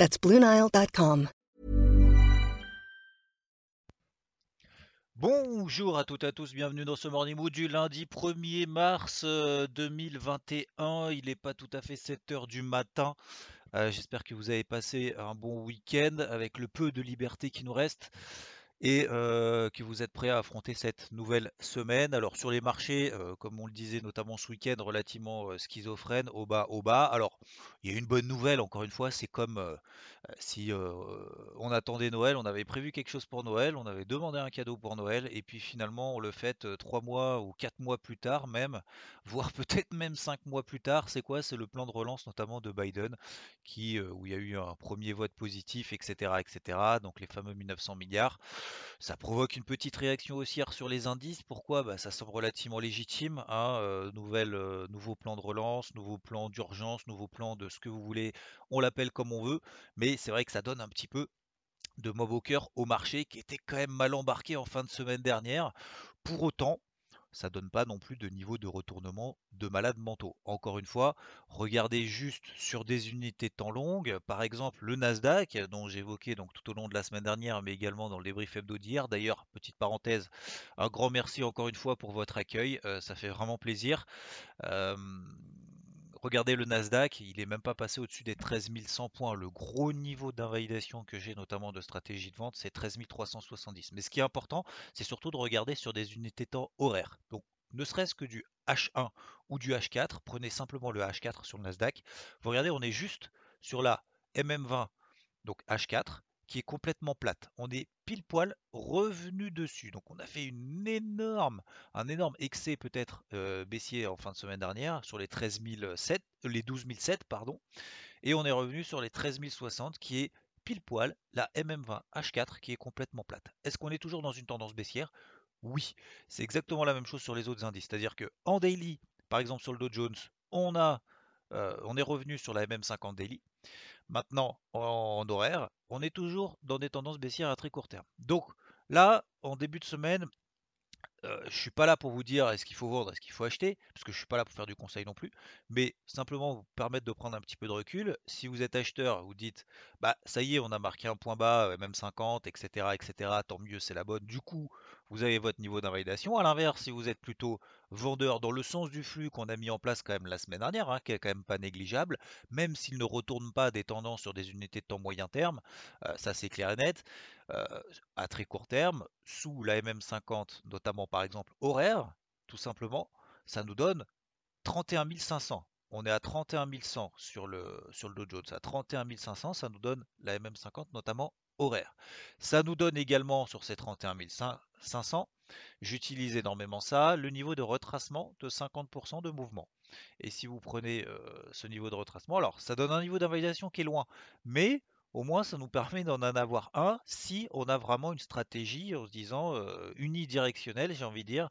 That's BlueNile.com. Bonjour à toutes et à tous, bienvenue dans ce Morning Mood du lundi 1er mars 2021. Il n'est pas tout à fait 7 heures du matin. Euh, J'espère que vous avez passé un bon week-end avec le peu de liberté qui nous reste et que vous êtes prêts à affronter cette nouvelle semaine. Alors sur les marchés, comme on le disait notamment ce week-end, relativement schizophrène, au bas, au bas. Alors il y a une bonne nouvelle, encore une fois, c'est comme si on attendait Noël, on avait prévu quelque chose pour Noël, on avait demandé un cadeau pour Noël, et puis finalement on le fait euh, trois mois ou quatre mois plus tard même, voire peut-être même cinq mois plus tard. C'est quoi? C'est le plan de relance notamment de Biden, qui, où il y a eu un premier vote positif, etc., etc. Donc les fameux 1900 milliards. Ça provoque une petite réaction haussière sur les indices. Pourquoi? Bah, ça semble relativement légitime. hein, euh, euh, nouveau plan de relance, nouveau plan d'urgence, nouveau plan de ce que vous voulez. On l'appelle comme on veut, mais c'est vrai que ça donne un petit peu de mob au cœur au marché qui était quand même mal embarqué en fin de semaine dernière. Pour autant, ça donne pas non plus de niveau de retournement de malades mentaux. Encore une fois, regardez juste sur des unités de temps longues, par exemple le Nasdaq, dont j'évoquais donc tout au long de la semaine dernière, mais également dans le débrief hebdo d'hier. D'ailleurs, petite parenthèse, un grand merci encore une fois pour votre accueil, euh, ça fait vraiment plaisir. Euh, Regardez le Nasdaq, il est même pas passé au-dessus des 13 100 points. Le gros niveau d'invalidation que j'ai notamment de stratégie de vente, c'est 13 370. Mais ce qui est important, c'est surtout de regarder sur des unités temps horaires. Donc ne serait-ce que du H1 ou du H4, prenez simplement le H4 sur le Nasdaq. Vous regardez, on est juste sur la MM20, donc H4, qui est complètement plate. On est pile poil revenu dessus. Donc on a fait une énorme, un énorme excès peut-être euh, baissier en fin de semaine dernière sur les 13 007, les 12 007 pardon, et on est revenu sur les 13 060 qui est pile poil la MM20 H4 qui est complètement plate. Est-ce qu'on est toujours dans une tendance baissière? Oui, c'est exactement la même chose sur les autres indices. C'est-à-dire que en daily, par exemple sur le Dow Jones, on euh, on est revenu sur la MM50 daily. Maintenant, en horaire, on est toujours dans des tendances baissières à très court terme. Donc là, en début de semaine, euh, je suis pas là pour vous dire est-ce qu'il faut vendre, est-ce qu'il faut acheter, parce que je suis pas là pour faire du conseil non plus, mais simplement vous permettre de prendre un petit peu de recul. Si vous êtes acheteur, vous dites bah ça y est, on a marqué un point bas, euh, même 50, etc., etc. Tant mieux, c'est la bonne. Du coup, vous avez votre niveau d'invalidation. À l'inverse, si vous êtes plutôt vendeur dans le sens du flux qu'on a mis en place quand même la semaine dernière, hein, qui est quand même pas négligeable, même s'il ne retourne pas des tendances sur des unités de temps moyen terme, euh, ça c'est clair et net. Euh, à très court terme, sous la MM50, notamment par exemple horaire, tout simplement, ça nous donne 31 500. On est à 31 100 sur le, sur le Dow Jones. À 31 500, ça nous donne la MM50, notamment horaire. Ça nous donne également sur ces 31 500, j'utilise énormément ça, le niveau de retracement de 50% de mouvement. Et si vous prenez euh, ce niveau de retracement, alors ça donne un niveau d'invalidation qui est loin, mais au moins ça nous permet d'en en avoir un si on a vraiment une stratégie en se disant unidirectionnelle, j'ai envie de dire,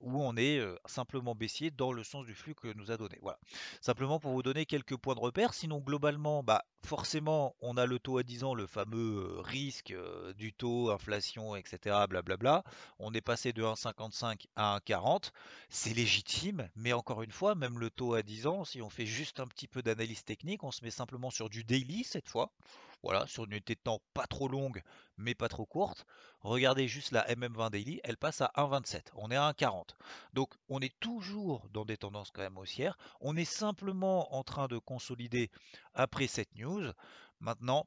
où on est simplement baissier dans le sens du flux que nous a donné. Voilà. Simplement pour vous donner quelques points de repère. Sinon, globalement, bah, forcément, on a le taux à 10 ans, le fameux risque du taux, inflation, etc. Blablabla. On est passé de 1,55 à 1,40. C'est légitime, mais encore une fois, même le taux à 10 ans, si on fait juste un petit peu d'analyse technique, on se met simplement sur du daily cette fois. Voilà, sur une unité de temps pas trop longue, mais pas trop courte. Regardez juste la MM20 Daily, elle passe à 1,27. On est à 1,40. Donc on est toujours dans des tendances quand même haussières. On est simplement en train de consolider après cette news. Maintenant,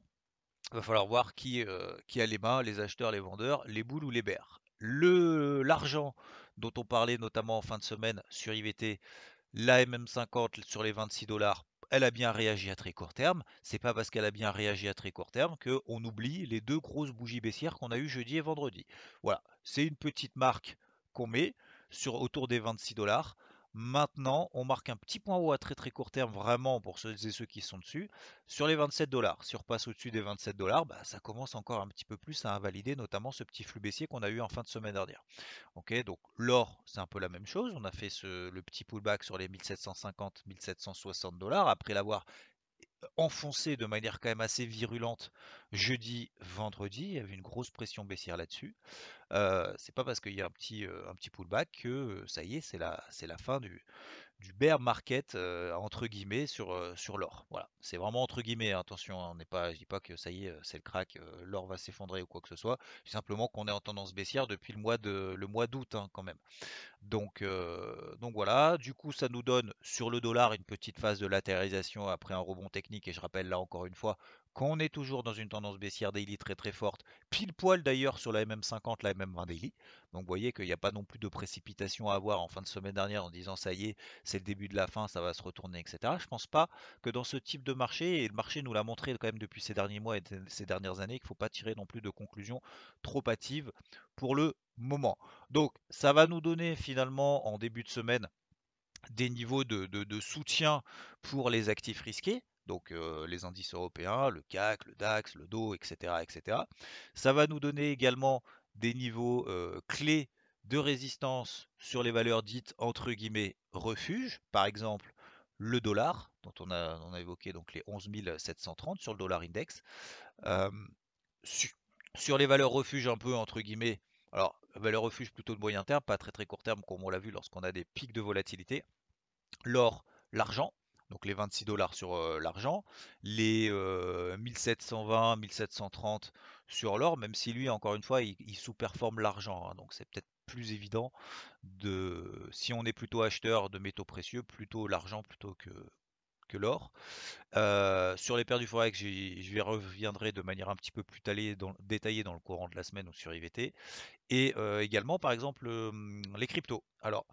il va falloir voir qui, euh, qui a les mains, les acheteurs, les vendeurs, les boules ou les. Le, l'argent dont on parlait notamment en fin de semaine sur IVT, la MM50 sur les 26 dollars elle a bien réagi à très court terme. C'est pas parce qu'elle a bien réagi à très court terme qu'on oublie les deux grosses bougies baissières qu'on a eues jeudi et vendredi. Voilà, c'est une petite marque qu'on met sur autour des 26 dollars. Maintenant, on marque un petit point haut à très très court terme, vraiment pour ceux et ceux qui sont dessus, sur les 27 dollars. Si on repasse au-dessus des 27 dollars, bah, ça commence encore un petit peu plus à invalider, notamment ce petit flux baissier qu'on a eu en fin de semaine dernière. Ok, donc l'or, c'est un peu la même chose. On a fait le petit pullback sur les 1750-1760 dollars après l'avoir enfoncé de manière quand même assez virulente jeudi, vendredi. Il y avait une grosse pression baissière là-dessus. Euh, c'est pas parce qu'il y a un petit, euh, un petit pullback que euh, ça y est, c'est la, c'est la fin du, du bear market entre guillemets sur, sur l'or. Voilà, c'est vraiment entre guillemets. Hein, attention, hein, on n'est pas, je dis pas que ça y est, c'est le crack, l'or va s'effondrer ou quoi que ce soit. Simplement qu'on est en tendance baissière depuis le mois d'août hein, quand même. Donc, donc voilà. Du coup, ça nous donne sur le dollar une petite phase de latéralisation après un rebond technique. Et je rappelle là encore une fois qu'on est toujours dans une tendance baissière daily très très forte, pile poil d'ailleurs sur la MM50, la MM20 daily. Donc vous voyez qu'il n'y a pas non plus de précipitation à avoir en fin de semaine dernière en disant ça y est, c'est le début de la fin, ça va se retourner, etc. Je pense pas que dans ce type de marché, et le marché nous l'a montré quand même depuis ces derniers mois et ces dernières années, qu'il ne faut pas tirer non plus de conclusions trop hâtives pour le moment. Donc ça va nous donner finalement en début de semaine des niveaux de soutien pour les actifs risqués, donc les indices européens, le CAC, le DAX, le DO, etc., etc. Ça va nous donner également des niveaux clés de résistance sur les valeurs dites entre guillemets refuge, par exemple le dollar, dont on a, évoqué donc les 11 730 sur le dollar index. sur les valeurs refuge un peu entre guillemets, alors valeurs refuge plutôt de moyen terme, pas très très court terme comme on l'a vu lorsqu'on a des pics de volatilité. L'or, l'argent, donc les 26 dollars sur l'argent, les 1720, euh, 1730 sur l'or, même si lui, encore une fois, il, sous-performe l'argent. Hein. donc c'est peut-être plus évident de, si on est plutôt acheteur de métaux précieux, plutôt l'argent plutôt que, l'or. Sur les paires du forex, je reviendrai de manière un petit peu plus détaillée dans le courant de la semaine ou sur IVT. Et également, par exemple, les cryptos. Alors,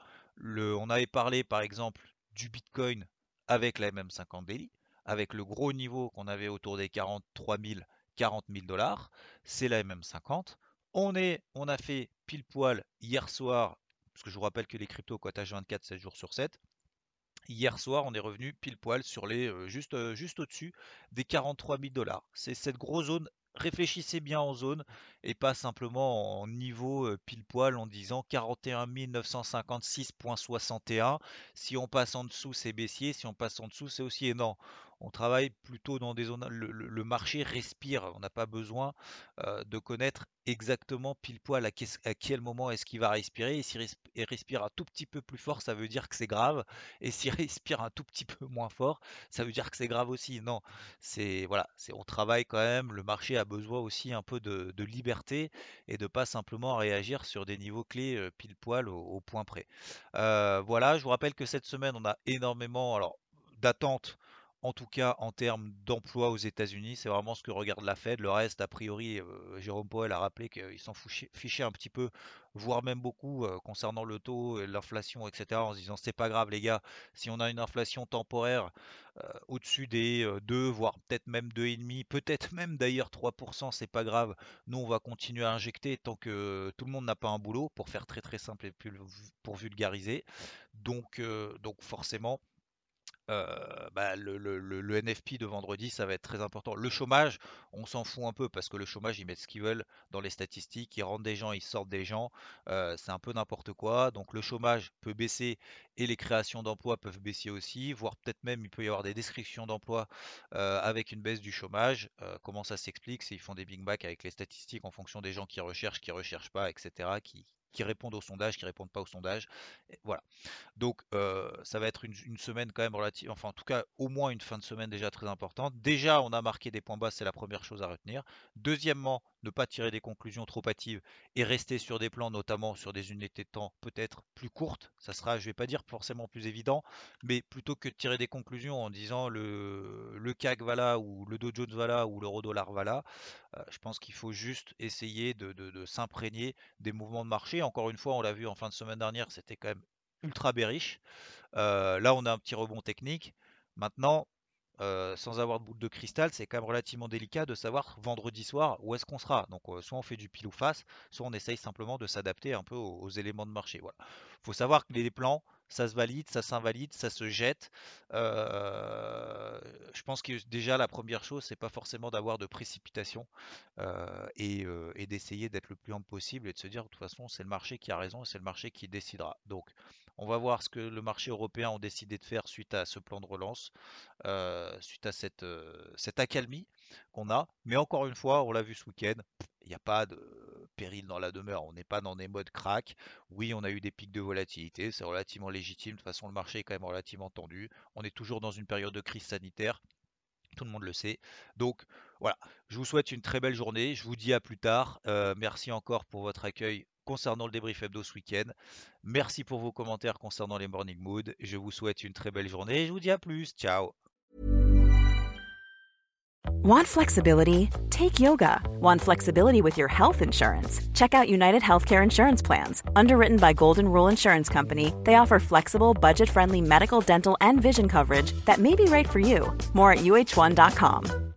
on avait parlé, par exemple, du Bitcoin avec la MM50 Daily, avec le gros niveau qu'on avait autour des 43 000, 40 000 dollars, c'est la MM50. On, a fait pile poil hier soir, parce que je vous rappelle que les cryptos cotage 24, 7 jours sur 7. Hier soir, on est revenu pile poil sur les euh, juste, euh, juste au-dessus des 43 000 dollars. C'est cette grosse zone réfléchissez bien en zone et pas simplement en niveau euh, pile poil en disant 41 956.61. Si on passe en dessous, c'est baissier. Si on passe en dessous, c'est aussi énorme on travaille plutôt dans des zones. Le, marché respire. On n'a pas besoin euh, de connaître exactement pile poil à, quel moment est-ce qu'il va respirer. Et s'il respire un tout petit peu plus fort, ça veut dire que c'est grave. Et s'il respire un tout petit peu moins fort, ça veut dire que c'est grave aussi. Non, c'est voilà, on travaille quand même. Le marché a besoin aussi un peu de, liberté et de pas simplement réagir sur des niveaux clés euh, pile poil au, point près. Euh, voilà, je vous rappelle que cette semaine on a énormément alors d'attentes en tout cas en termes d'emploi aux États-Unis. C'est vraiment ce que regarde la Fed. Le reste, a priori, euh, Jérôme Powell a rappelé qu'il s'en fichait un petit peu, voire même beaucoup, euh, concernant le taux, l'inflation, etc. En se disant c'est pas grave, les gars, si on a une inflation temporaire euh, au-dessus des 2, voire peut-être même 2,5, peut-être même d'ailleurs 3%, c'est pas grave. Nous, on va continuer à injecter tant que tout le monde n'a pas un boulot, pour faire très très simple et pour vulgariser. Donc, donc forcément euh, bah, le, NFP de vendredi, ça va être très important. Le chômage, on s'en fout un peu parce que le chômage, ils mettent ce qu'ils veulent dans les statistiques, ils rentrent des gens, ils sortent des gens, euh, c'est un peu n'importe quoi. Donc le chômage peut baisser et les créations d'emplois peuvent baisser aussi, voire peut-être même il peut y avoir des descriptions d'emplois euh, avec une baisse du chômage. comment ça s'explique? C'est ils font des big back avec les statistiques en fonction des gens qui recherchent, qui recherchent pas, etc., qui répondent au sondage, qui répondent pas au sondage. voilà. Donc euh, ça va être une, semaine quand même relative, enfin en tout cas au moins une fin de semaine déjà très importante. Déjà on a marqué des points bas, c'est la première chose à retenir. Deuxièmement, ne pas tirer des conclusions trop hâtives et rester sur des plans, notamment sur des unités de temps peut-être plus courtes. Ça sera, je vais pas dire forcément plus évident, mais plutôt que de tirer des conclusions en disant le, CAC va là ou le Dow Jones va là ou l'euro dollar va là, euh, je pense qu'il faut juste essayer de, s'imprégner des mouvements de marché. Encore une fois, on l'a vu en fin de semaine dernière, c'était quand même ultra bearish. Euh, là, on a un petit rebond technique. Maintenant, euh, sans avoir de boule de cristal, c'est quand même relativement délicat de savoir vendredi soir où est-ce qu'on sera. Donc soit on fait du pile ou face, soit on essaye simplement de s'adapter un peu aux, éléments de marché. Voilà. faut savoir que les plans, ça se valide, ça s'invalide, ça se jette. je pense que déjà la première chose, c'est pas forcément d'avoir de précipitation et, et d'essayer d'être le plus humble possible et de se dire de toute façon c'est le marché qui a raison c'est le marché qui décidera. Donc on va voir ce que le marché européen a décidé de faire suite à ce plan de relance, euh, suite à cette, euh, cette accalmie qu'on a. Mais encore une fois, on l'a vu ce week-end, il n'y a pas de péril dans la demeure. On n'est pas dans des modes crack. Oui, on a eu des pics de volatilité, c'est relativement légitime. De toute façon, le marché est quand même relativement tendu. On est toujours dans une période de crise sanitaire. Tout le monde le sait. Donc voilà, je vous souhaite une très belle journée. Je vous dis à plus tard. Euh, merci encore pour votre accueil concernant le débrief hebdo ce week-end. Merci pour vos commentaires concernant les Morning Mood. Je vous souhaite une très belle journée et je vous dis à plus. Ciao. Want flexibility? Take yoga. Want flexibility with your health insurance? Check out United Healthcare Insurance Plans. Underwritten by Golden Rule Insurance Company, they offer flexible, budget friendly medical, dental, and vision coverage that may be right for you. More at uh1.com.